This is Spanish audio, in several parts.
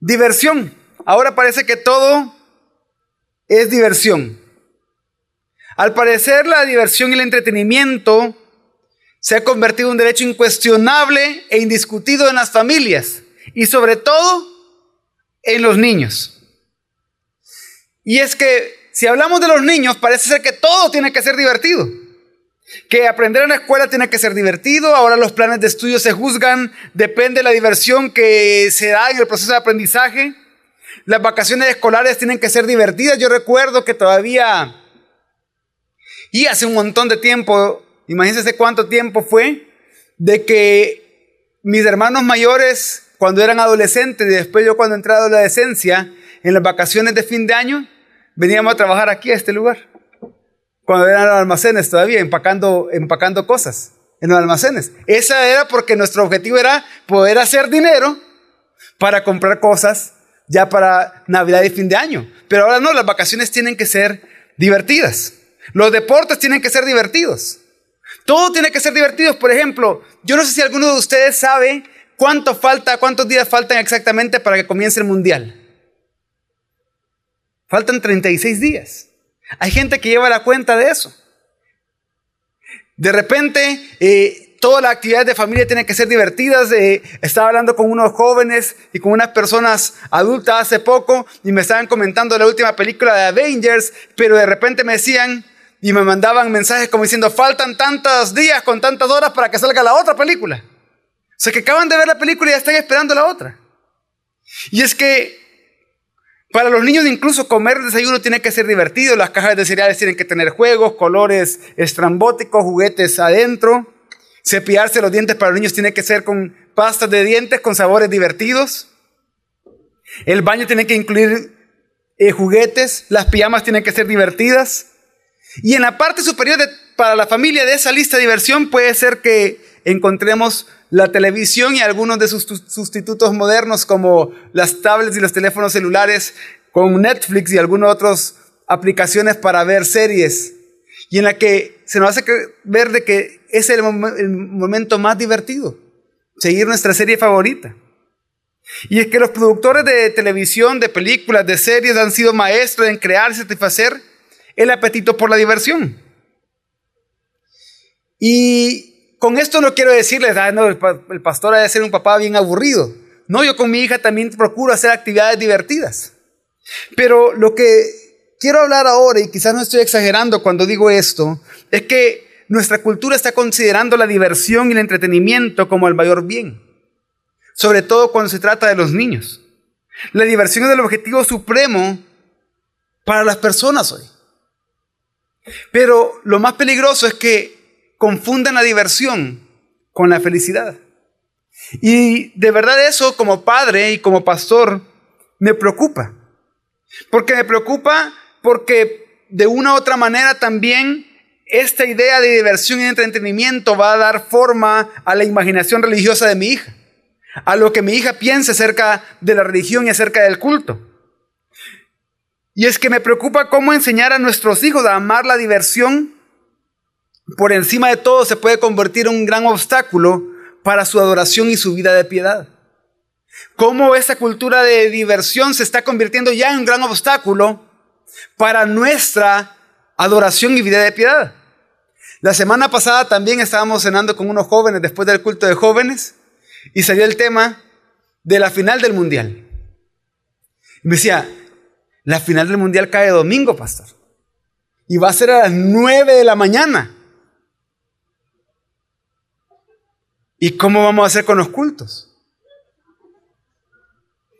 Diversión. Ahora parece que todo es diversión. Al parecer la diversión y el entretenimiento se ha convertido en un derecho incuestionable e indiscutido en las familias y sobre todo en los niños. Y es que si hablamos de los niños, parece ser que todo tiene que ser divertido. Que aprender en la escuela tiene que ser divertido, ahora los planes de estudio se juzgan, depende de la diversión que se da en el proceso de aprendizaje. Las vacaciones escolares tienen que ser divertidas. Yo recuerdo que todavía, y hace un montón de tiempo, imagínense cuánto tiempo fue, de que mis hermanos mayores, cuando eran adolescentes y después yo cuando entré a la adolescencia, en las vacaciones de fin de año, veníamos a trabajar aquí a este lugar cuando eran almacenes todavía, empacando, empacando cosas en los almacenes. Esa era porque nuestro objetivo era poder hacer dinero para comprar cosas ya para Navidad y fin de año. Pero ahora no, las vacaciones tienen que ser divertidas. Los deportes tienen que ser divertidos. Todo tiene que ser divertido. Por ejemplo, yo no sé si alguno de ustedes sabe cuánto falta, cuántos días faltan exactamente para que comience el mundial. Faltan 36 días. Hay gente que lleva la cuenta de eso. De repente, eh, todas las actividades de familia tienen que ser divertidas. Eh, estaba hablando con unos jóvenes y con unas personas adultas hace poco y me estaban comentando la última película de Avengers, pero de repente me decían y me mandaban mensajes como diciendo, faltan tantos días con tantas horas para que salga la otra película. O sea, que acaban de ver la película y ya están esperando la otra. Y es que para los niños incluso comer desayuno tiene que ser divertido, las cajas de cereales tienen que tener juegos, colores estrambóticos, juguetes adentro. Cepillarse los dientes para los niños tiene que ser con pastas de dientes con sabores divertidos. El baño tiene que incluir eh, juguetes, las pijamas tienen que ser divertidas. Y en la parte superior para la familia de esa lista de diversión puede ser que encontremos la televisión y algunos de sus sustitutos modernos como las tablets y los teléfonos celulares con Netflix y algunas otras aplicaciones para ver series y en la que se nos hace ver de que es el, el momento más divertido, seguir nuestra serie favorita. Y es que los productores de televisión, de películas, de series han sido maestros en crear y satisfacer el apetito por la diversión. Y con esto no quiero decirles, ah, no, el, pastor ha de ser un papá bien aburrido. No, yo con mi hija también procuro hacer actividades divertidas. Pero lo que quiero hablar ahora, y quizás no estoy exagerando cuando digo esto, es que nuestra cultura está considerando la diversión y el entretenimiento como el mayor bien. Sobre todo cuando se trata de los niños. La diversión es el objetivo supremo para las personas hoy. Pero lo más peligroso es que confunden la diversión con la felicidad. Y de verdad eso como padre y como pastor me preocupa. Porque me preocupa porque de una u otra manera también esta idea de diversión y entretenimiento va a dar forma a la imaginación religiosa de mi hija, a lo que mi hija piensa acerca de la religión y acerca del culto. Y es que me preocupa cómo enseñar a nuestros hijos a amar la diversión por encima de todo se puede convertir en un gran obstáculo para su adoración y su vida de piedad. Cómo esa cultura de diversión se está convirtiendo ya en un gran obstáculo para nuestra adoración y vida de piedad. La semana pasada también estábamos cenando con unos jóvenes después del culto de jóvenes y salió el tema de la final del mundial. Me decía, la final del mundial cae domingo, pastor. Y va a ser a las nueve de la mañana. ¿Y cómo vamos a hacer con los cultos?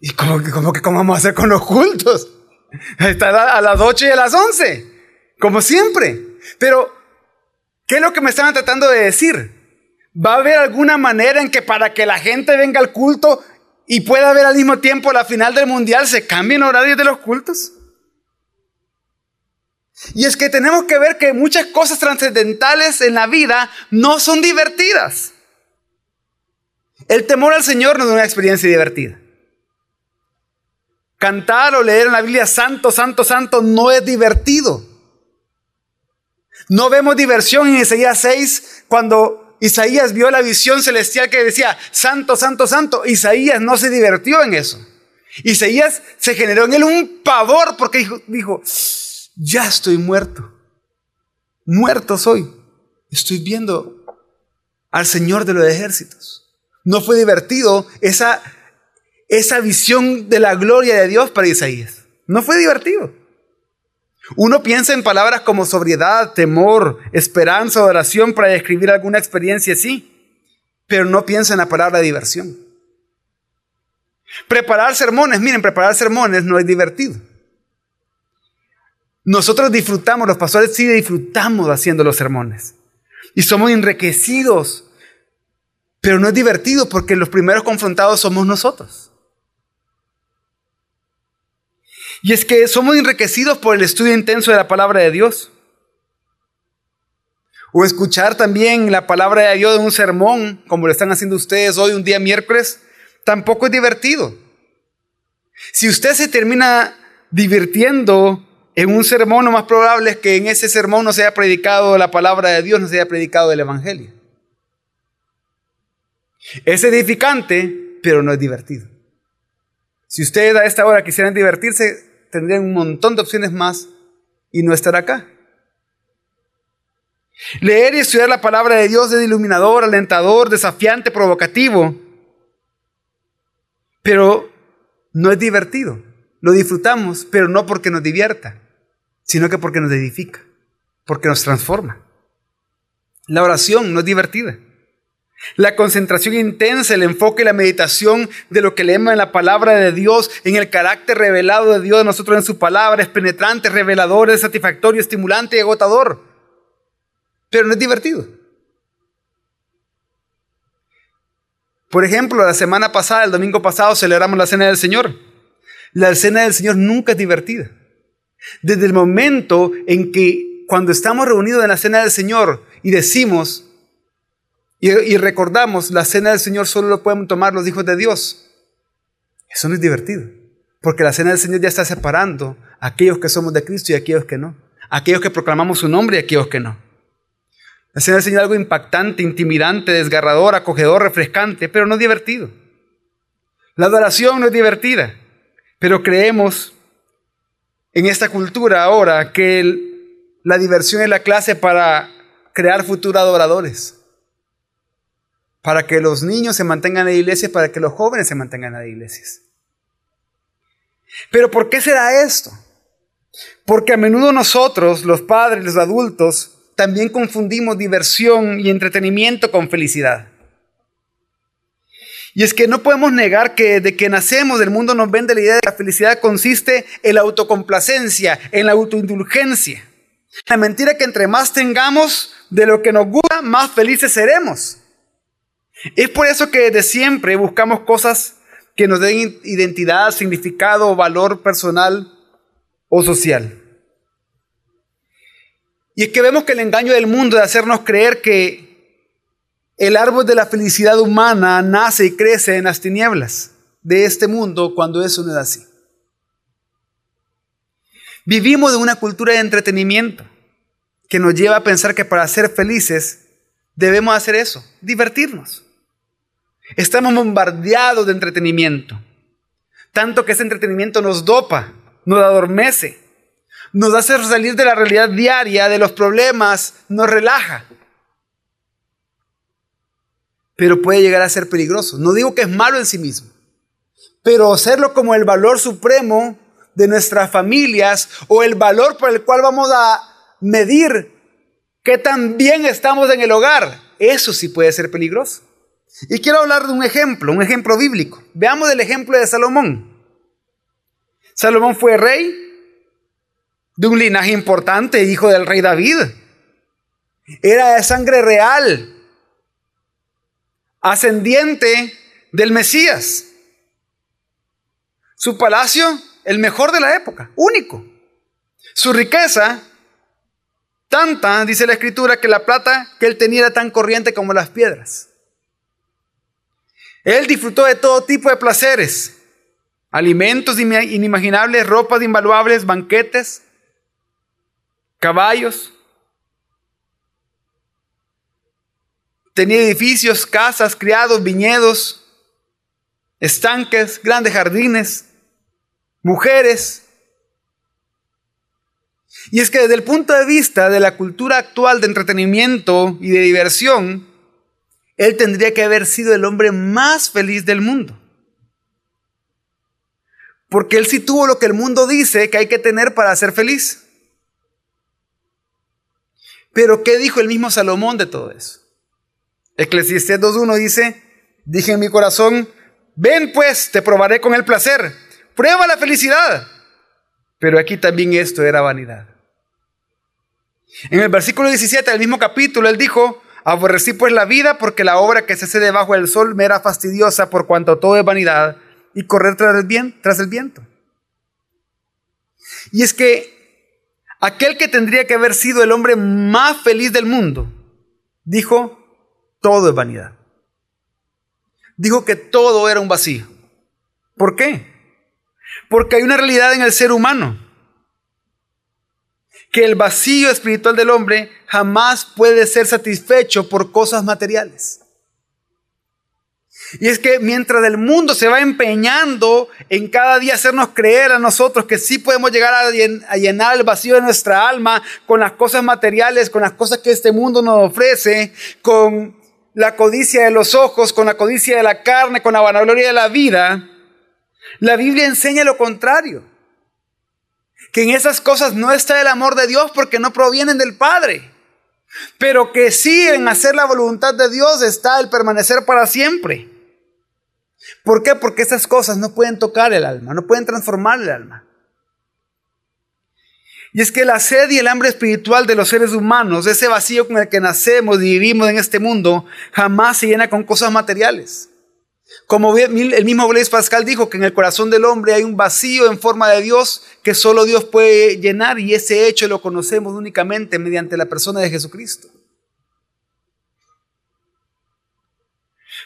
¿Y cómo, cómo, cómo vamos a hacer con los cultos? Está a las 8 y a las 11, como siempre. Pero, ¿qué es lo que me estaban tratando de decir? ¿Va a haber alguna manera en que para que la gente venga al culto y pueda ver al mismo tiempo la final del mundial se cambien horarios de los cultos? Y es que tenemos que ver que muchas cosas trascendentales en la vida no son divertidas. El temor al Señor no es una experiencia divertida. Cantar o leer en la Biblia santo, santo, santo no es divertido. No vemos diversión en Isaías 6 cuando Isaías vio la visión celestial que decía santo, santo, santo. Isaías no se divirtió en eso. Isaías se generó en él un pavor porque dijo, dijo, ya estoy muerto. Muerto soy. Estoy viendo al Señor de los ejércitos. No fue divertido esa, esa visión de la gloria de Dios para Isaías. No fue divertido. Uno piensa en palabras como sobriedad, temor, esperanza, oración para describir alguna experiencia así, pero no piensa en la palabra diversión. Preparar sermones, miren, preparar sermones no es divertido. Nosotros disfrutamos, los pastores sí disfrutamos haciendo los sermones. Y somos enriquecidos. Pero no es divertido porque los primeros confrontados somos nosotros. Y es que somos enriquecidos por el estudio intenso de la palabra de Dios. O escuchar también la palabra de Dios en un sermón, como lo están haciendo ustedes hoy, un día miércoles, tampoco es divertido. Si usted se termina divirtiendo en un sermón, lo más probable es que en ese sermón no se haya predicado la palabra de Dios, no se haya predicado el Evangelio. Es edificante, pero no es divertido. Si ustedes a esta hora quisieran divertirse, tendrían un montón de opciones más y no estar acá. Leer y estudiar la palabra de Dios es iluminador, alentador, desafiante, provocativo, pero no es divertido. Lo disfrutamos, pero no porque nos divierta, sino que porque nos edifica, porque nos transforma. La oración no es divertida. La concentración intensa, el enfoque y la meditación de lo que leemos en la palabra de Dios, en el carácter revelado de Dios de nosotros en su palabra, es penetrante, revelador, es satisfactorio, estimulante y agotador. Pero no es divertido. Por ejemplo, la semana pasada, el domingo pasado, celebramos la Cena del Señor. La Cena del Señor nunca es divertida. Desde el momento en que cuando estamos reunidos en la Cena del Señor y decimos, y, recordamos, la cena del Señor solo lo pueden tomar los hijos de Dios. Eso no es divertido, porque la cena del Señor ya está separando a aquellos que somos de Cristo y a aquellos que no, aquellos que proclamamos su nombre y a aquellos que no. La cena del Señor es algo impactante, intimidante, desgarrador, acogedor, refrescante, pero no divertido. La adoración no es divertida, pero creemos en esta cultura ahora que la diversión es la clase para crear futuros adoradores para que los niños se mantengan en la iglesia, para que los jóvenes se mantengan en iglesias. Pero ¿por qué será esto? Porque a menudo nosotros, los padres, los adultos, también confundimos diversión y entretenimiento con felicidad. Y es que no podemos negar que de que nacemos el mundo nos vende la idea de que la felicidad consiste en la autocomplacencia, en la autoindulgencia. La mentira que entre más tengamos de lo que nos gusta, más felices seremos. Es por eso que desde siempre buscamos cosas que nos den identidad, significado valor personal o social. Y es que vemos que el engaño del mundo de hacernos creer que el árbol de la felicidad humana nace y crece en las tinieblas de este mundo cuando eso no es así. Vivimos de una cultura de entretenimiento que nos lleva a pensar que para ser felices debemos hacer eso, divertirnos. Estamos bombardeados de entretenimiento. Tanto que ese entretenimiento nos dopa, nos adormece, nos hace salir de la realidad diaria, de los problemas, nos relaja. Pero puede llegar a ser peligroso. No digo que es malo en sí mismo, pero hacerlo como el valor supremo de nuestras familias o el valor por el cual vamos a medir que tan bien estamos en el hogar, eso sí puede ser peligroso. Y quiero hablar de un ejemplo, un ejemplo bíblico. Veamos el ejemplo de Salomón. Salomón fue rey de un linaje importante, hijo del rey David. Era de sangre real, ascendiente del Mesías. Su palacio, el mejor de la época, único. Su riqueza, tanta, dice la escritura, que la plata que él tenía era tan corriente como las piedras. Él disfrutó de todo tipo de placeres, alimentos inimaginables, ropas invaluables, banquetes, caballos. Tenía edificios, casas, criados, viñedos, estanques, grandes jardines, mujeres. Y es que desde el punto de vista de la cultura actual de entretenimiento y de diversión, él tendría que haber sido el hombre más feliz del mundo. Porque él sí tuvo lo que el mundo dice que hay que tener para ser feliz. Pero ¿qué dijo el mismo Salomón de todo eso? Eclesiastés 2.1 dice, dije en mi corazón, ven pues, te probaré con el placer, prueba la felicidad. Pero aquí también esto era vanidad. En el versículo 17 del mismo capítulo, él dijo, aborrecí pues la vida porque la obra que se hace debajo del sol me era fastidiosa por cuanto todo es vanidad y correr tras el, tras el viento. Y es que aquel que tendría que haber sido el hombre más feliz del mundo, dijo, todo es vanidad. Dijo que todo era un vacío. ¿Por qué? Porque hay una realidad en el ser humano, que el vacío espiritual del hombre jamás puede ser satisfecho por cosas materiales. Y es que mientras el mundo se va empeñando en cada día hacernos creer a nosotros que sí podemos llegar a llenar el vacío de nuestra alma con las cosas materiales, con las cosas que este mundo nos ofrece, con la codicia de los ojos, con la codicia de la carne, con la vanagloria de la vida, la Biblia enseña lo contrario. Que en esas cosas no está el amor de Dios porque no provienen del Padre. Pero que sí en hacer la voluntad de Dios está el permanecer para siempre. ¿Por qué? Porque esas cosas no pueden tocar el alma, no pueden transformar el alma. Y es que la sed y el hambre espiritual de los seres humanos, ese vacío con el que nacemos y vivimos en este mundo, jamás se llena con cosas materiales. Como el mismo Blaise Pascal dijo que en el corazón del hombre hay un vacío en forma de Dios que solo Dios puede llenar y ese hecho lo conocemos únicamente mediante la persona de Jesucristo.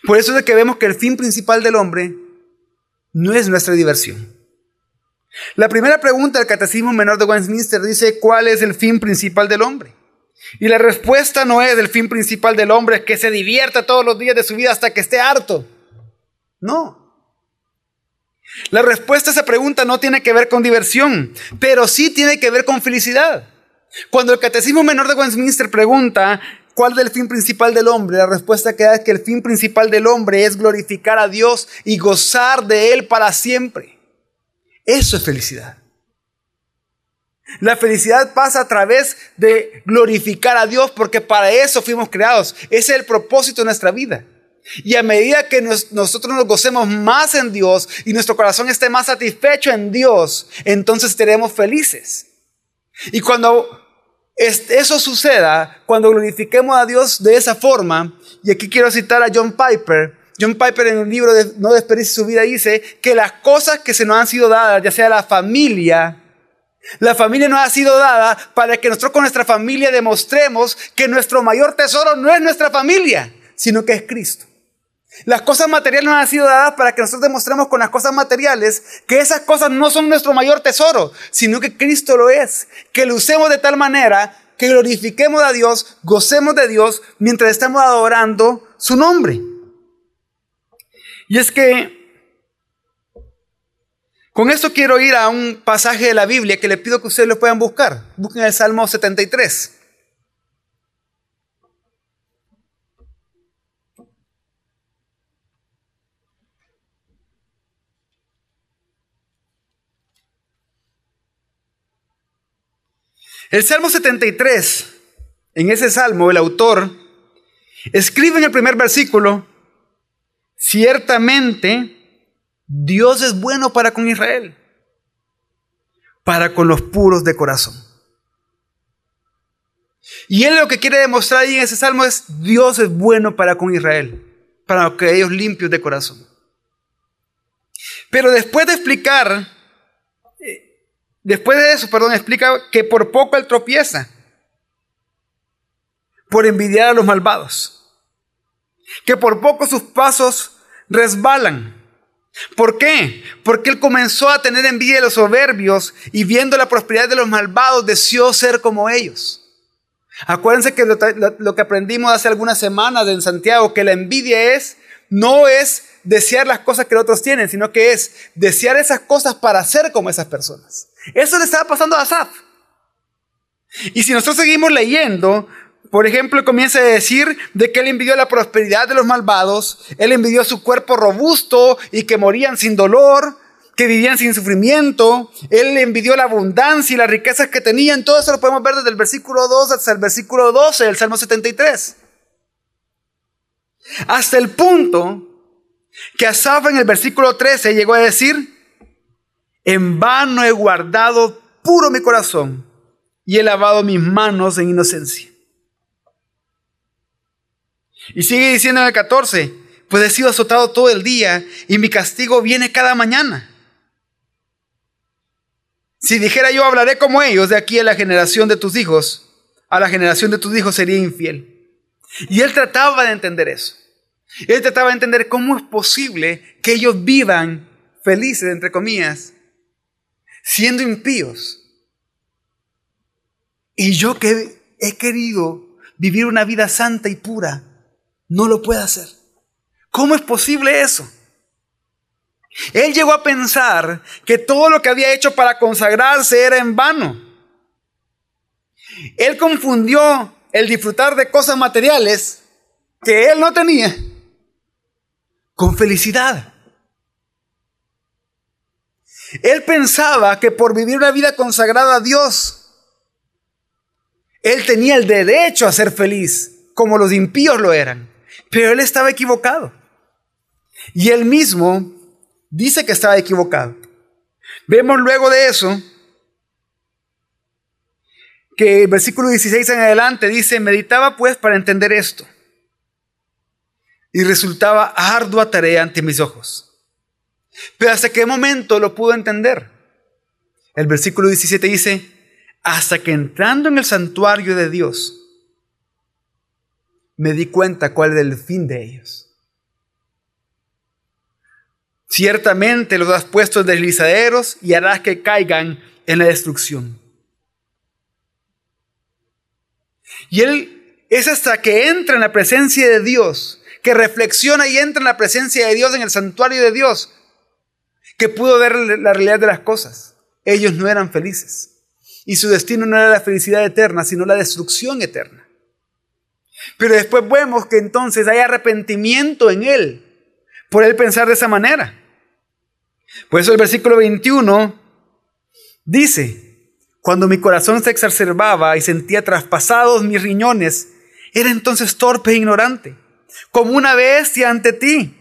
Por eso es que vemos que el fin principal del hombre no es nuestra diversión. La primera pregunta del Catecismo Menor de Westminster dice, ¿cuál es el fin principal del hombre? Y la respuesta no es el fin principal del hombre, es que se divierta todos los días de su vida hasta que esté harto. No. La respuesta a esa pregunta no tiene que ver con diversión, pero sí tiene que ver con felicidad. Cuando el Catecismo Menor de Westminster pregunta, ¿Cuál es el fin principal del hombre? La respuesta que da es que el fin principal del hombre es glorificar a Dios y gozar de Él para siempre. Eso es felicidad. La felicidad pasa a través de glorificar a Dios porque para eso fuimos creados. Ese es el propósito de nuestra vida. Y a medida que nosotros nos gocemos más en Dios y nuestro corazón esté más satisfecho en Dios, entonces seremos felices. Y cuando eso suceda cuando glorifiquemos a Dios de esa forma. Y aquí quiero citar a John Piper. John Piper en el libro de No desperdicie su vida dice que las cosas que se nos han sido dadas, ya sea la familia, la familia nos ha sido dada para que nosotros con nuestra familia demostremos que nuestro mayor tesoro no es nuestra familia, sino que es Cristo. Las cosas materiales nos han sido dadas para que nosotros demostremos con las cosas materiales que esas cosas no son nuestro mayor tesoro, sino que Cristo lo es. Que lo usemos de tal manera que glorifiquemos a Dios, gocemos de Dios mientras estamos adorando su nombre. Y es que con esto quiero ir a un pasaje de la Biblia que le pido que ustedes lo puedan buscar. Busquen el Salmo 73. El Salmo 73, en ese salmo el autor escribe en el primer versículo, ciertamente Dios es bueno para con Israel, para con los puros de corazón. Y él lo que quiere demostrar ahí en ese salmo es, Dios es bueno para con Israel, para aquellos limpios de corazón. Pero después de explicar Después de eso, perdón, explica que por poco él tropieza por envidiar a los malvados. Que por poco sus pasos resbalan. ¿Por qué? Porque él comenzó a tener envidia de los soberbios y viendo la prosperidad de los malvados deseó ser como ellos. Acuérdense que lo, que aprendimos hace algunas semanas en Santiago, que la envidia es, no es desear las cosas que otros tienen, sino que es desear esas cosas para ser como esas personas. Eso le estaba pasando a Asaf. Y si nosotros seguimos leyendo, por ejemplo, comienza a decir de que él envidió la prosperidad de los malvados, él envidió su cuerpo robusto y que morían sin dolor, que vivían sin sufrimiento, él envidió la abundancia y las riquezas que tenían, todo eso lo podemos ver desde el versículo 2 hasta el versículo 12 del Salmo 73. Hasta el punto que Asaf en el versículo 13 llegó a decir, en vano he guardado puro mi corazón y he lavado mis manos en inocencia. Y sigue diciendo en el 14, pues he sido azotado todo el día y mi castigo viene cada mañana. Si dijera yo hablaré como ellos de aquí a la generación de tus hijos, a la generación de tus hijos sería infiel. Y él trataba de entender eso. Él trataba de entender cómo es posible que ellos vivan felices, entre comillas, siendo impíos. Y yo que he querido vivir una vida santa y pura, no lo puedo hacer. ¿Cómo es posible eso? Él llegó a pensar que todo lo que había hecho para consagrarse era en vano. Él confundió el disfrutar de cosas materiales que él no tenía con felicidad. Él pensaba que por vivir una vida consagrada a Dios, él tenía el derecho a ser feliz, como los impíos lo eran. Pero él estaba equivocado. Y él mismo dice que estaba equivocado. Vemos luego de eso que el versículo 16 en adelante dice, meditaba pues para entender esto y resultaba ardua tarea ante mis ojos. Pero hasta qué momento lo pudo entender. El versículo 17 dice, hasta que entrando en el santuario de Dios, me di cuenta cuál era el fin de ellos. Ciertamente los has puesto en deslizaderos y harás que caigan en la destrucción. Y él es hasta que entra en la presencia de Dios que reflexiona y entra en la presencia de Dios, en el santuario de Dios, que pudo ver la realidad de las cosas. Ellos no eran felices. Y su destino no era la felicidad eterna, sino la destrucción eterna. Pero después vemos que entonces hay arrepentimiento en él por él pensar de esa manera. Por eso el versículo 21 dice, cuando mi corazón se exacerbaba y sentía traspasados mis riñones, era entonces torpe e ignorante como una bestia ante ti.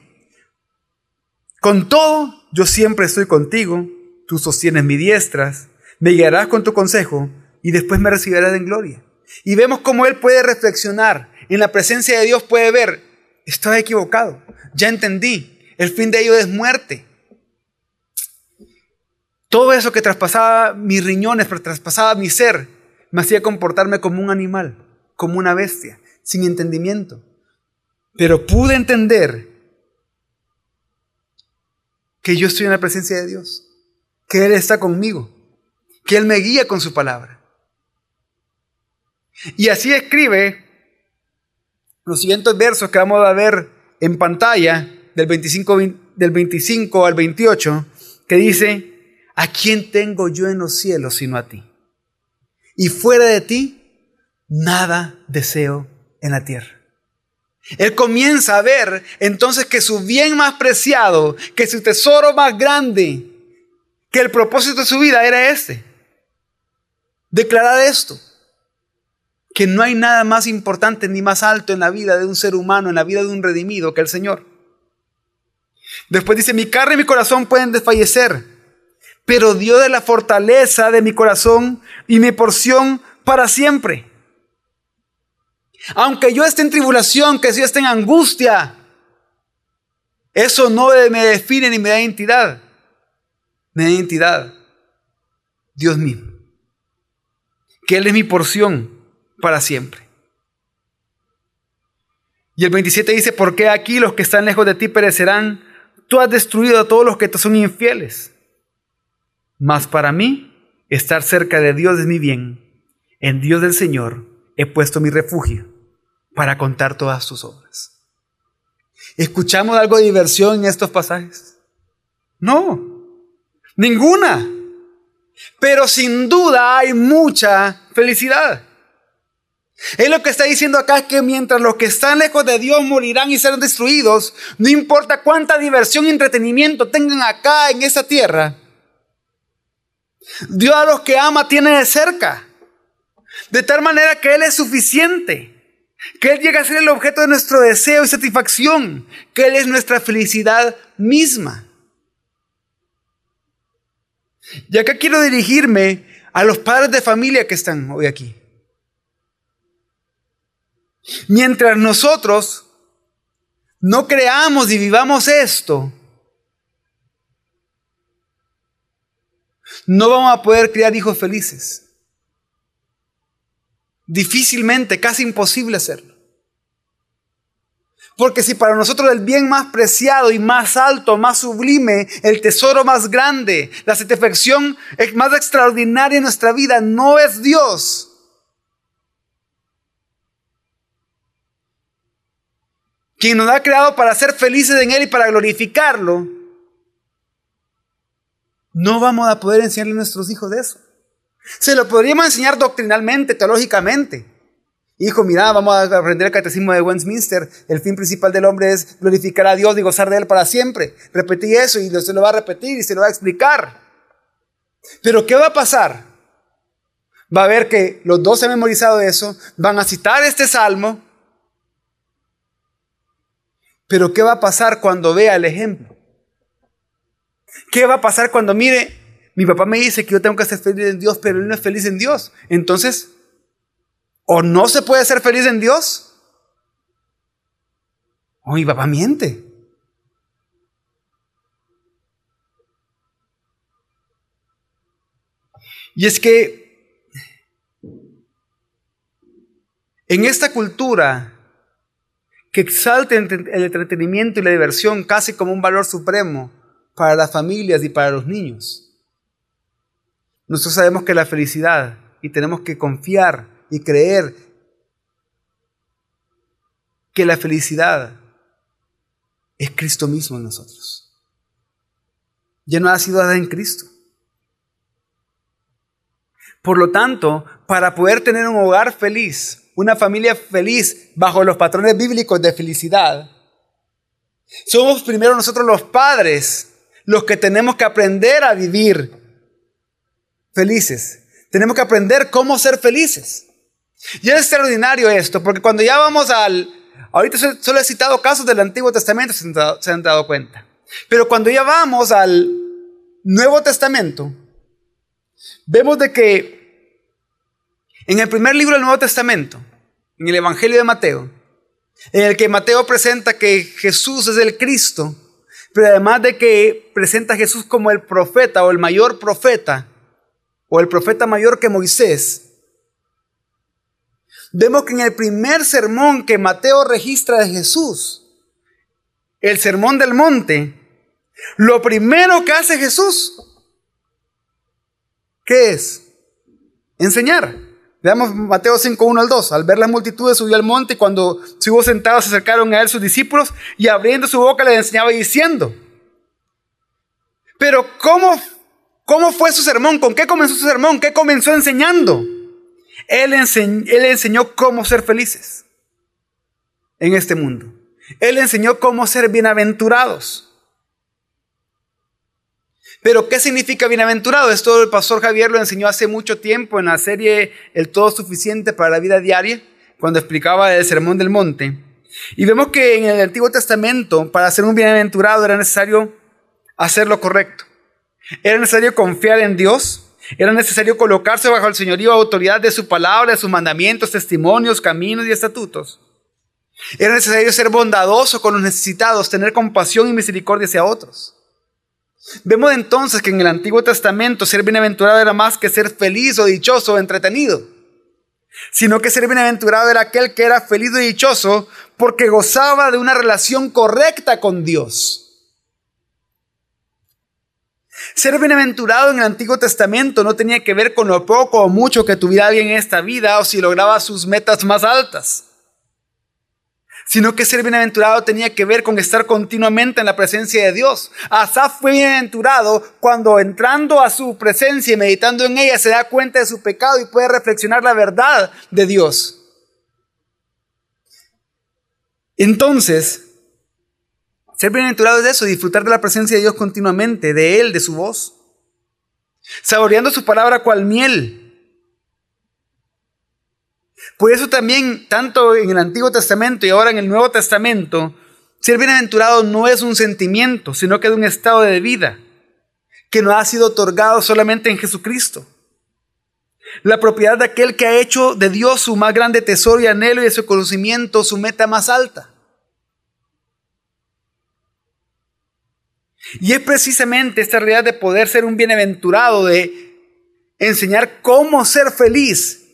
Con todo, yo siempre estoy contigo, tú sostienes mi diestras, me guiarás con tu consejo y después me recibirás en gloria. Y vemos cómo él puede reflexionar, en la presencia de Dios puede ver, estaba equivocado, ya entendí, el fin de ello es muerte. Todo eso que traspasaba mis riñones, traspasaba mi ser, me hacía comportarme como un animal, como una bestia, sin entendimiento. Pero pude entender que yo estoy en la presencia de Dios, que Él está conmigo, que Él me guía con su palabra. Y así escribe los siguientes versos que vamos a ver en pantalla, del 25, del 25 al 28, que dice, ¿a quién tengo yo en los cielos sino a ti? Y fuera de ti, nada deseo en la tierra. Él comienza a ver entonces que su bien más preciado, que su tesoro más grande, que el propósito de su vida era este. Declarar esto, que no hay nada más importante ni más alto en la vida de un ser humano, en la vida de un redimido que el Señor. Después dice, mi carne y mi corazón pueden desfallecer, pero Dios de la fortaleza de mi corazón y mi porción para siempre. Aunque yo esté en tribulación, que yo esté en angustia, eso no me define ni me da identidad. Me da identidad. Dios mío. Que Él es mi porción para siempre. Y el 27 dice, ¿por qué aquí los que están lejos de ti perecerán? Tú has destruido a todos los que te son infieles. Mas para mí, estar cerca de Dios es mi bien. En Dios del Señor he puesto mi refugio para contar todas tus obras. ¿Escuchamos algo de diversión en estos pasajes? No, ninguna. Pero sin duda hay mucha felicidad. Es lo que está diciendo acá que mientras los que están lejos de Dios morirán y serán destruidos, no importa cuánta diversión y entretenimiento tengan acá en esta tierra, Dios a los que ama tiene de cerca. De tal manera que Él es suficiente. Que Él llega a ser el objeto de nuestro deseo y satisfacción. Que Él es nuestra felicidad misma. Y acá quiero dirigirme a los padres de familia que están hoy aquí. Mientras nosotros no creamos y vivamos esto, no vamos a poder criar hijos felices. Difícilmente, casi imposible hacerlo. Porque si para nosotros el bien más preciado y más alto, más sublime, el tesoro más grande, la satisfacción más extraordinaria en nuestra vida no es Dios, quien nos ha creado para ser felices en Él y para glorificarlo, no vamos a poder enseñarle a nuestros hijos de eso. Se lo podríamos enseñar doctrinalmente, teológicamente. Hijo, mira, vamos a aprender el catecismo de Westminster. El fin principal del hombre es glorificar a Dios y gozar de Él para siempre. Repetí eso y se lo va a repetir y se lo va a explicar. Pero ¿qué va a pasar? Va a ver que los dos han memorizado eso, van a citar este salmo pero ¿qué va a pasar cuando vea el ejemplo? ¿Qué va a pasar cuando mire, mi papá me dice que yo tengo que ser feliz en Dios, pero él no es feliz en Dios? Entonces, o no se puede ser feliz en Dios, o mi papá miente. Y es que en esta cultura que exalte el entretenimiento y la diversión casi como un valor supremo para las familias y para los niños. Nosotros sabemos que la felicidad y tenemos que confiar y creer que la felicidad es Cristo mismo en nosotros. Ya no ha sido dada en Cristo. Por lo tanto, para poder tener un hogar feliz, una familia feliz bajo los patrones bíblicos de felicidad, somos primero nosotros los padres los que tenemos que aprender a vivir felices. Tenemos que aprender cómo ser felices. Y es extraordinario esto, porque cuando ya vamos al... Ahorita solo he citado casos del Antiguo Testamento, se han dado, se han dado cuenta. Pero cuando ya vamos al Nuevo Testamento, vemos de que en el primer libro del Nuevo Testamento, en el Evangelio de Mateo, en el que Mateo presenta que Jesús es el Cristo, pero además de que presenta a Jesús como el profeta o el mayor profeta, o el profeta mayor que Moisés, vemos que en el primer sermón que Mateo registra de Jesús, el sermón del monte, lo primero que hace Jesús, ¿qué es? Enseñar. Veamos Mateo 5, 1 al 2. Al ver las multitudes subió al monte y cuando estuvo sentado se acercaron a él sus discípulos y abriendo su boca le enseñaba diciendo. Pero ¿cómo, cómo fue su sermón? ¿Con qué comenzó su sermón? ¿Qué comenzó enseñando? Él, enseñó cómo ser felices en este mundo. Él enseñó cómo ser bienaventurados. Pero, ¿qué significa bienaventurado? Esto el pastor Javier lo enseñó hace mucho tiempo en la serie El Todo Suficiente para la Vida Diaria, cuando explicaba el Sermón del Monte. Y vemos que en el Antiguo Testamento, para ser un bienaventurado, era necesario hacer lo correcto. Era necesario confiar en Dios. Era necesario colocarse bajo el señorío autoridad de su palabra, de sus mandamientos, testimonios, caminos y estatutos. Era necesario ser bondadoso con los necesitados, tener compasión y misericordia hacia otros. Vemos entonces que en el Antiguo Testamento ser bienaventurado era más que ser feliz o dichoso o entretenido, sino que ser bienaventurado era aquel que era feliz y dichoso porque gozaba de una relación correcta con Dios. Ser bienaventurado en el Antiguo Testamento no tenía que ver con lo poco o mucho que tuviera alguien en esta vida o si lograba sus metas más altas. sino que ser bienaventurado tenía que ver con estar continuamente en la presencia de Dios. Asaf fue bienaventurado cuando entrando a su presencia y meditando en ella se da cuenta de su pecado y puede reflexionar la verdad de Dios. Entonces, ser bienaventurado es eso, disfrutar de la presencia de Dios continuamente, de Él, de su voz, saboreando su palabra cual miel por eso también, tanto en el Antiguo Testamento y ahora en el Nuevo Testamento, ser bienaventurado no es un sentimiento, sino que es un estado de vida que no ha sido otorgado solamente en Jesucristo. La propiedad de aquel que ha hecho de Dios su más grande tesoro y anhelo y de su conocimiento su meta más alta. Y es precisamente esta realidad de poder ser un bienaventurado, de enseñar cómo ser feliz,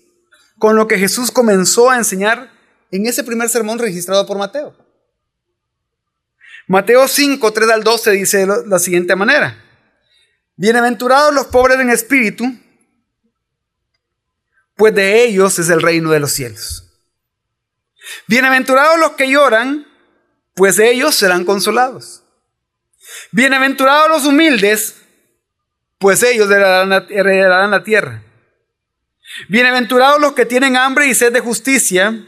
con lo que Jesús comenzó a enseñar en ese primer sermón registrado por Mateo. Mateo 5, 3 al 12 dice de la siguiente manera. Bienaventurados los pobres en espíritu, pues de ellos es el reino de los cielos. Bienaventurados los que lloran, pues ellos serán consolados. Bienaventurados los humildes, pues ellos heredarán la tierra. Bienaventurados los que tienen hambre y sed de justicia,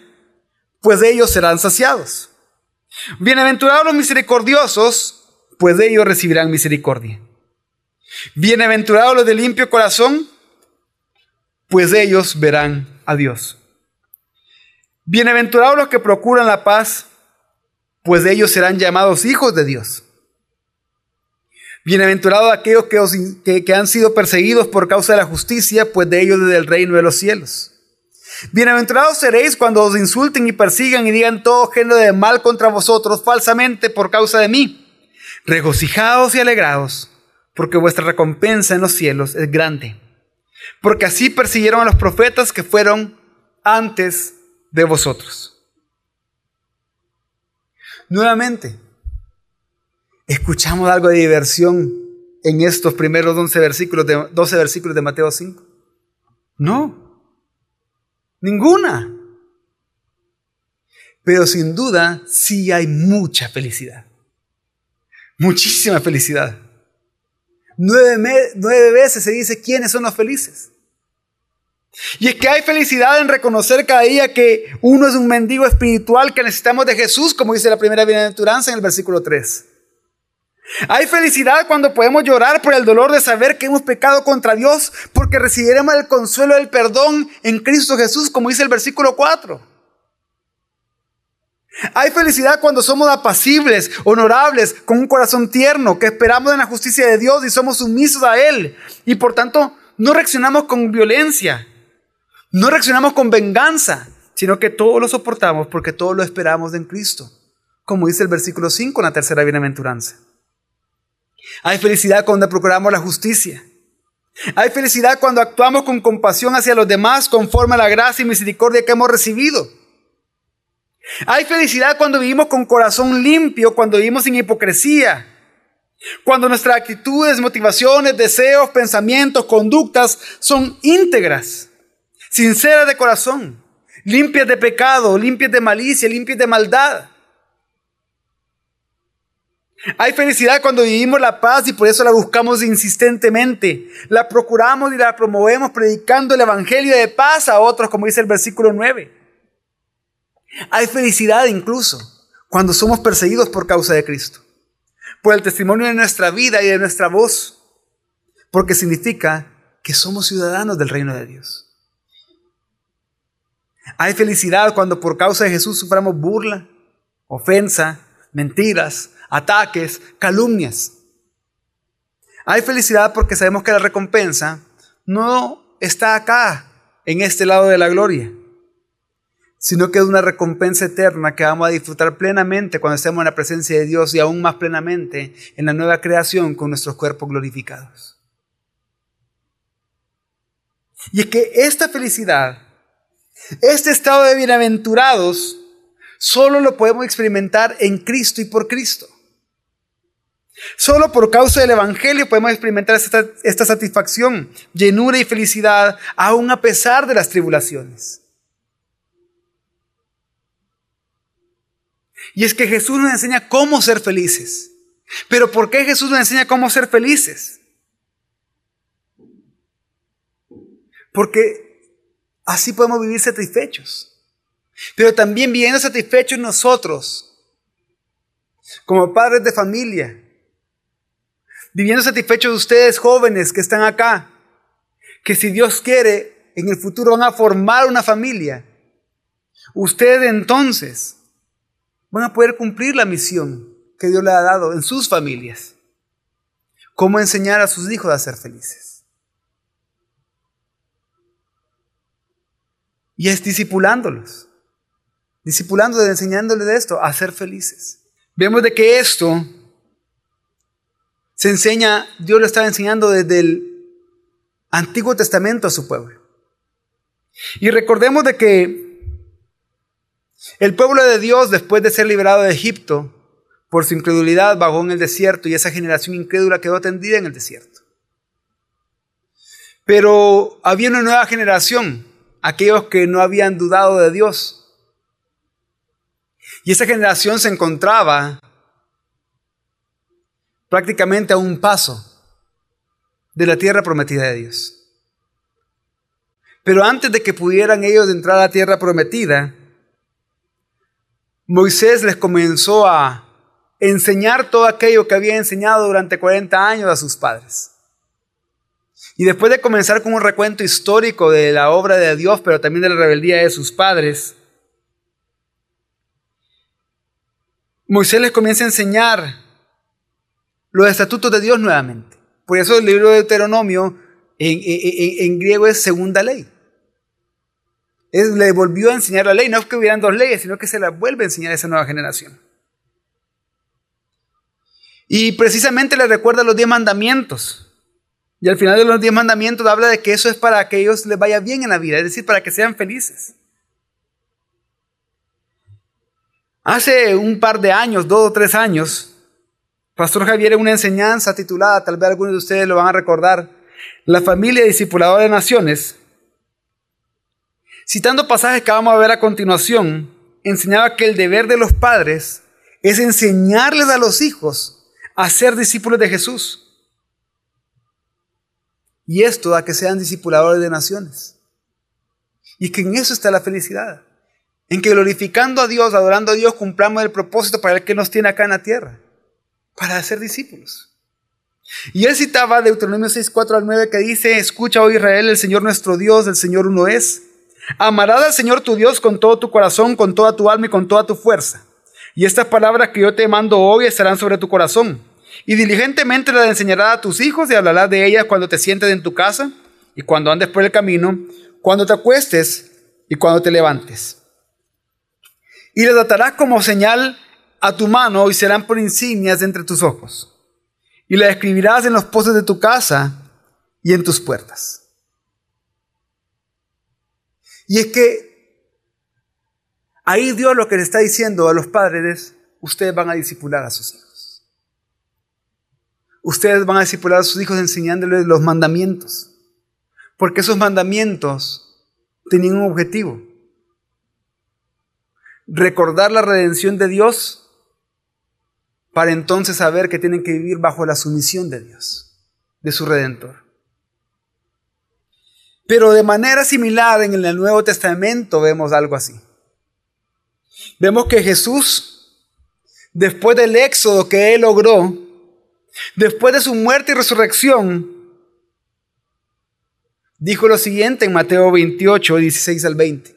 pues ellos serán saciados. Bienaventurados los misericordiosos, pues de ellos recibirán misericordia. Bienaventurados los de limpio corazón, pues ellos verán a Dios. Bienaventurados los que procuran la paz, pues de ellos serán llamados hijos de Dios. Bienaventurados aquellos que, que, han sido perseguidos por causa de la justicia, pues de ellos es el reino de los cielos. Bienaventurados seréis cuando os insulten y persigan y digan todo género de mal contra vosotros falsamente por causa de mí. Regocijaos y alegraos, porque vuestra recompensa en los cielos es grande. Porque así persiguieron a los profetas que fueron antes de vosotros. Nuevamente, ¿Escuchamos algo de diversión en estos primeros 11 versículos de, 12 versículos de Mateo 5? No, ninguna. Pero sin duda sí hay mucha felicidad. Muchísima felicidad. Nueve, nueve veces se dice quiénes son los felices. Y es que hay felicidad en reconocer cada día que uno es un mendigo espiritual que necesitamos de Jesús, como dice la primera bienaventuranza en el versículo 3. Hay felicidad cuando podemos llorar por el dolor de saber que hemos pecado contra Dios porque recibiremos el consuelo del perdón en Cristo Jesús, como dice el versículo 4. Hay felicidad cuando somos apacibles, honorables, con un corazón tierno, que esperamos en la justicia de Dios y somos sumisos a Él. Y por tanto, no reaccionamos con violencia, no reaccionamos con venganza, sino que todo lo soportamos porque todo lo esperamos en Cristo, como dice el versículo 5 en la tercera bienaventuranza. Hay felicidad cuando procuramos la justicia. Hay felicidad cuando actuamos con compasión hacia los demás conforme a la gracia y misericordia que hemos recibido. Hay felicidad cuando vivimos con corazón limpio, cuando vivimos sin hipocresía, cuando nuestras actitudes, motivaciones, deseos, pensamientos, conductas son íntegras, sinceras de corazón, limpias de pecado, limpias de malicia, limpias de maldad. Hay felicidad cuando vivimos la paz y por eso la buscamos insistentemente. La procuramos y la promovemos predicando el Evangelio de paz a otros, como dice el versículo 9. Hay felicidad incluso cuando somos perseguidos por causa de Cristo, por el testimonio de nuestra vida y de nuestra voz, porque significa que somos ciudadanos del reino de Dios. Hay felicidad cuando por causa de Jesús suframos burla, ofensa, mentiras, ataques, calumnias. Hay felicidad porque sabemos que la recompensa no está acá, en este lado de la gloria, sino que es una recompensa eterna que vamos a disfrutar plenamente cuando estemos en la presencia de Dios y aún más plenamente en la nueva creación con nuestros cuerpos glorificados. Y es que esta felicidad, este estado de bienaventurados, solo lo podemos experimentar en Cristo y por Cristo. Solo por causa del Evangelio podemos experimentar esta, satisfacción, llenura y felicidad, aún a pesar de las tribulaciones. Y es que Jesús nos enseña cómo ser felices. Pero ¿por qué Jesús nos enseña cómo ser felices? Porque así podemos vivir satisfechos. Pero también viviendo satisfechos nosotros, como padres de familia, viviendo satisfechos ustedes jóvenes que están acá, que si Dios quiere, en el futuro van a formar una familia. Ustedes entonces van a poder cumplir la misión que Dios le ha dado en sus familias. Cómo enseñar a sus hijos a ser felices. Y es discipulándolos. Discipulándoles, enseñándoles de esto, a ser felices. Vemos de que esto se enseña, Dios lo estaba enseñando desde el Antiguo Testamento a su pueblo. Y recordemos de que el pueblo de Dios, después de ser liberado de Egipto, por su incredulidad vagó en el desierto y esa generación incrédula quedó tendida en el desierto. Pero había una nueva generación, aquellos que no habían dudado de Dios. Y esa generación se encontraba prácticamente a un paso de la tierra prometida de Dios. Pero antes de que pudieran ellos entrar a la tierra prometida, Moisés les comenzó a enseñar todo aquello que había enseñado durante 40 años a sus padres. Y después de comenzar con un recuento histórico de la obra de Dios, pero también de la rebeldía de sus padres, Moisés les comienza a enseñar los estatutos de Dios nuevamente. Por eso el libro de Deuteronomio en, en griego es segunda ley le volvió a enseñar la ley. No es que hubieran dos leyes, sino que se la vuelve a enseñar a esa nueva generación. Y precisamente le recuerda los diez mandamientos. Y al final de los diez mandamientos habla de que eso es para que ellos les vaya bien en la vida, es decir, para que sean felices. Hace un par de años, dos o tres años, Pastor Javier una enseñanza titulada, tal vez algunos de ustedes lo van a recordar, La familia discipuladora de naciones, Citando pasajes que vamos a ver a continuación, enseñaba que el deber de los padres es enseñarles a los hijos a ser discípulos de Jesús. Y esto a que sean discipuladores de naciones. Y que en eso está la felicidad. En que glorificando a Dios, adorando a Dios, cumplamos el propósito para el que nos tiene acá en la tierra. Para ser discípulos. Y él citaba Deuteronomio 6, 4 al 9 que dice, escucha, oh Israel, el Señor nuestro Dios, el Señor uno es. Amarás al Señor tu Dios con todo tu corazón, con toda tu alma y con toda tu fuerza. Y estas palabras que yo te mando hoy estarán sobre tu corazón. Y diligentemente las enseñarás a tus hijos y hablarás de ellas cuando te sientes en tu casa y cuando andes por el camino, cuando te acuestes y cuando te levantes. Y las atarás como señal a tu mano y serán por insignias entre tus ojos. Y las escribirás en los postes de tu casa y en tus puertas. Y es que ahí Dios lo que le está diciendo a los padres es, ustedes van a discipular a sus hijos. Ustedes van a discipular a sus hijos enseñándoles los mandamientos. Porque esos mandamientos tenían un objetivo. Recordar la redención de Dios para entonces saber que tienen que vivir bajo la sumisión de Dios, de su redentor. Pero de manera similar en el Nuevo Testamento vemos algo así. Vemos que Jesús, después del éxodo que él logró, después de su muerte y resurrección, dijo lo siguiente en Mateo 28, 16 al 20.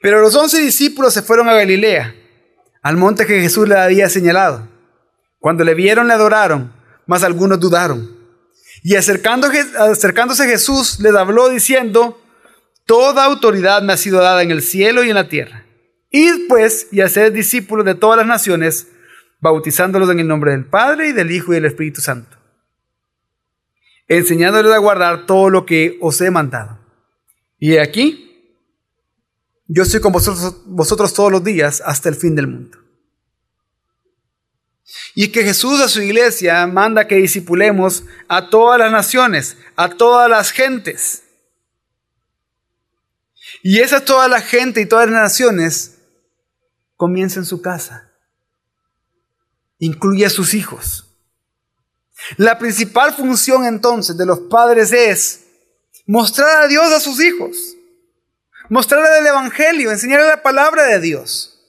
Pero los once discípulos se fueron a Galilea, al monte que Jesús le había señalado. Cuando le vieron, le adoraron, mas algunos dudaron. Y acercándose Jesús les habló diciendo, Toda autoridad me ha sido dada en el cielo y en la tierra. Id pues y haced discípulos de todas las naciones, bautizándolos en el nombre del Padre y del Hijo y del Espíritu Santo, enseñándoles a guardar todo lo que os he mandado. Y aquí, yo estoy con vosotros, todos los días hasta el fin del mundo. Y que Jesús a su iglesia manda que disipulemos a todas las naciones, a todas las gentes. Y esa toda la gente y todas las naciones comienza en su casa. Incluye a sus hijos. La principal función entonces de los padres es mostrar a Dios a sus hijos, mostrarle el Evangelio, enseñarle la palabra de Dios,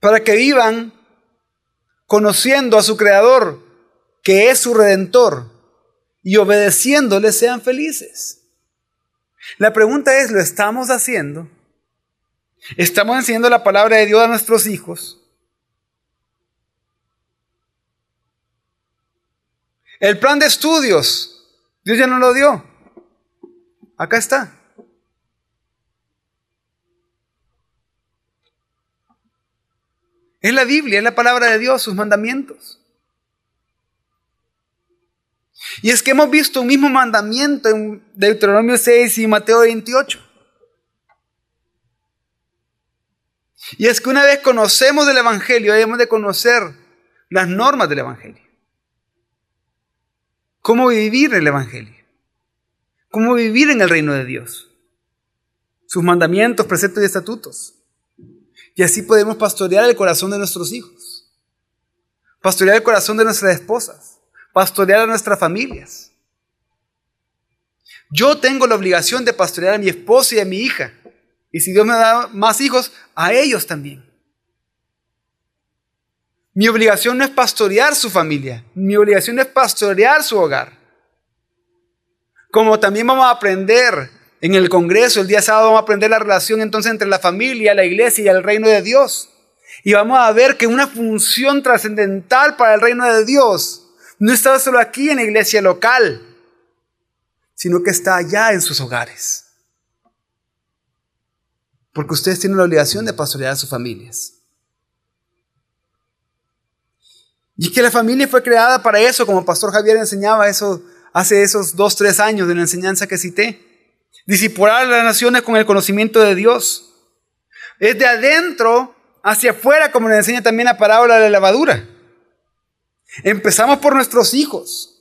para que vivan conociendo a su Creador, que es su Redentor, y obedeciéndole sean felices. La pregunta es, ¿lo estamos haciendo? ¿Estamos enseñando la palabra de Dios a nuestros hijos? El plan de estudios, Dios ya no lo dio. Acá está. Es la Biblia, es la palabra de Dios, sus mandamientos. Y es que hemos visto un mismo mandamiento en Deuteronomio 6 y Mateo 28. Y es que una vez conocemos el Evangelio, debemos de conocer las normas del Evangelio. Cómo vivir el Evangelio. Cómo vivir en el reino de Dios. Sus mandamientos, preceptos y estatutos. Y así podemos pastorear el corazón de nuestros hijos. Pastorear el corazón de nuestras esposas. Pastorear a nuestras familias. Yo tengo la obligación de pastorear a mi esposa y a mi hija. Y si Dios me da más hijos, a ellos también. Mi obligación no es pastorear su familia, mi obligación es pastorear su hogar. Como también vamos a aprender en el Congreso, el día sábado vamos a aprender la relación entonces entre la familia, la iglesia y el reino de Dios. Y vamos a ver que una función trascendental para el reino de Dios no está solo aquí en la iglesia local, sino que está allá en sus hogares. Porque ustedes tienen la obligación de pastorear a sus familias. Y que la familia fue creada para eso, como Pastor Javier enseñaba eso hace esos dos, tres años de la enseñanza que cité. Disipular a las naciones con el conocimiento de Dios. Es de adentro hacia afuera, como nos enseña también la parábola de la lavadura. Empezamos por nuestros hijos.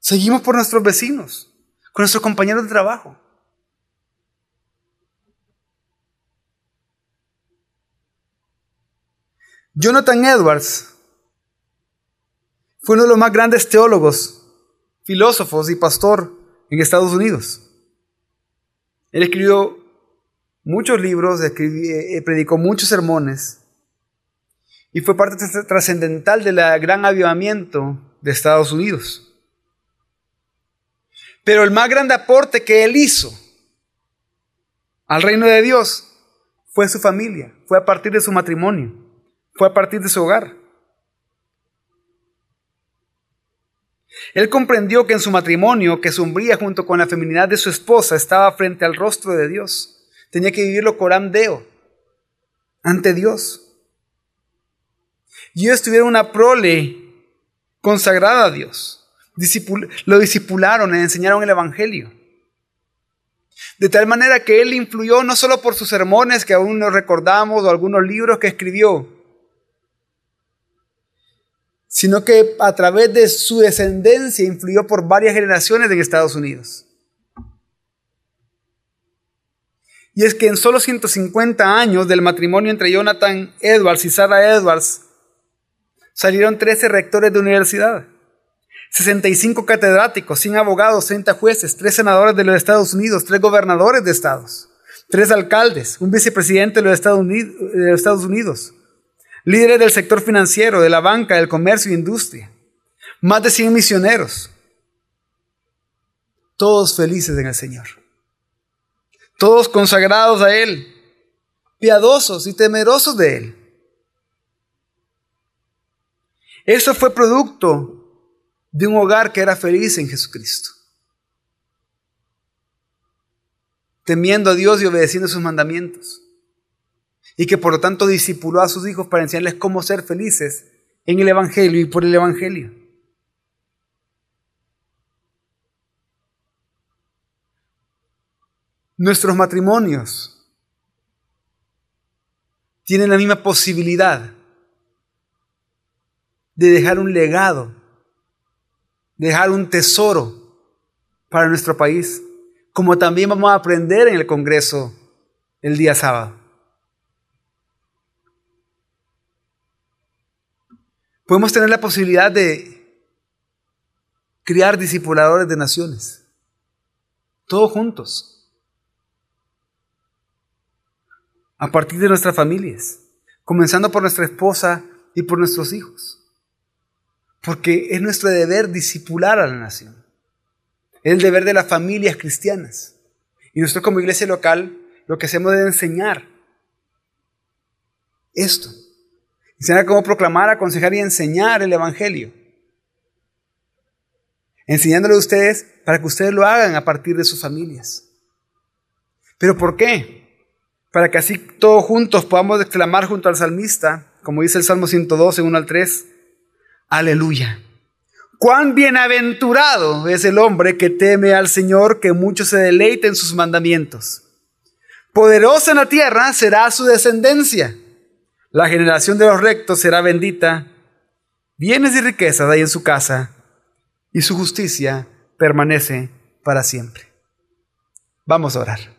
Seguimos por nuestros vecinos, con nuestros compañeros de trabajo. Jonathan Edwards fue uno de los más grandes teólogos, filósofos y pastor en Estados Unidos. Él escribió muchos libros, eh, predicó muchos sermones y fue parte trascendental del gran avivamiento de Estados Unidos. Pero el más grande aporte que él hizo al reino de Dios fue su familia, fue a partir de su matrimonio. Fue a partir de su hogar. Él comprendió que en su matrimonio, que sombría junto con la feminidad de su esposa, estaba frente al rostro de Dios. Tenía que vivirlo coram deo, ante Dios. Y ellos tuvieron una prole consagrada a Dios. lo discipularon, le enseñaron el Evangelio. De tal manera que él influyó no solo por sus sermones que aún nos recordamos o algunos libros que escribió, sino que a través de su descendencia influyó por varias generaciones en Estados Unidos. Y es que en solo 150 años del matrimonio entre Jonathan Edwards y Sarah Edwards, salieron 13 rectores de universidad, 65 catedráticos, 100 abogados, 30 jueces, 3 senadores de los Estados Unidos, 3 gobernadores de estados, 3 alcaldes, un vicepresidente de los Estados Unidos, líderes del sector financiero, de la banca, del comercio e industria, más de 100 misioneros, todos felices en el Señor, todos consagrados a Él, piadosos y temerosos de Él. Eso fue producto de un hogar que era feliz en Jesucristo, temiendo a Dios y obedeciendo sus mandamientos y que por lo tanto discipuló a sus hijos para enseñarles cómo ser felices en el Evangelio y por el Evangelio. Nuestros matrimonios tienen la misma posibilidad de dejar un legado, dejar un tesoro para nuestro país, como también vamos a aprender en el Congreso el día sábado. Podemos tener la posibilidad de criar discipuladores de naciones, todos juntos, a partir de nuestras familias, comenzando por nuestra esposa y por nuestros hijos, porque es nuestro deber discipular a la nación, es el deber de las familias cristianas. Y nosotros como iglesia local lo que hacemos es enseñar esto. Enseñar cómo proclamar, aconsejar y enseñar el Evangelio. Enseñándole a ustedes para que ustedes lo hagan a partir de sus familias. ¿Pero por qué? Para que así todos juntos podamos exclamar junto al salmista, como dice el Salmo 112, 1 al 3, aleluya. Cuán bienaventurado es el hombre que teme al Señor, que mucho se deleite en sus mandamientos. Poderosa en la tierra será su descendencia. La generación de los rectos será bendita. Bienes y riquezas hay en su casa, y su justicia permanece para siempre. Vamos a orar.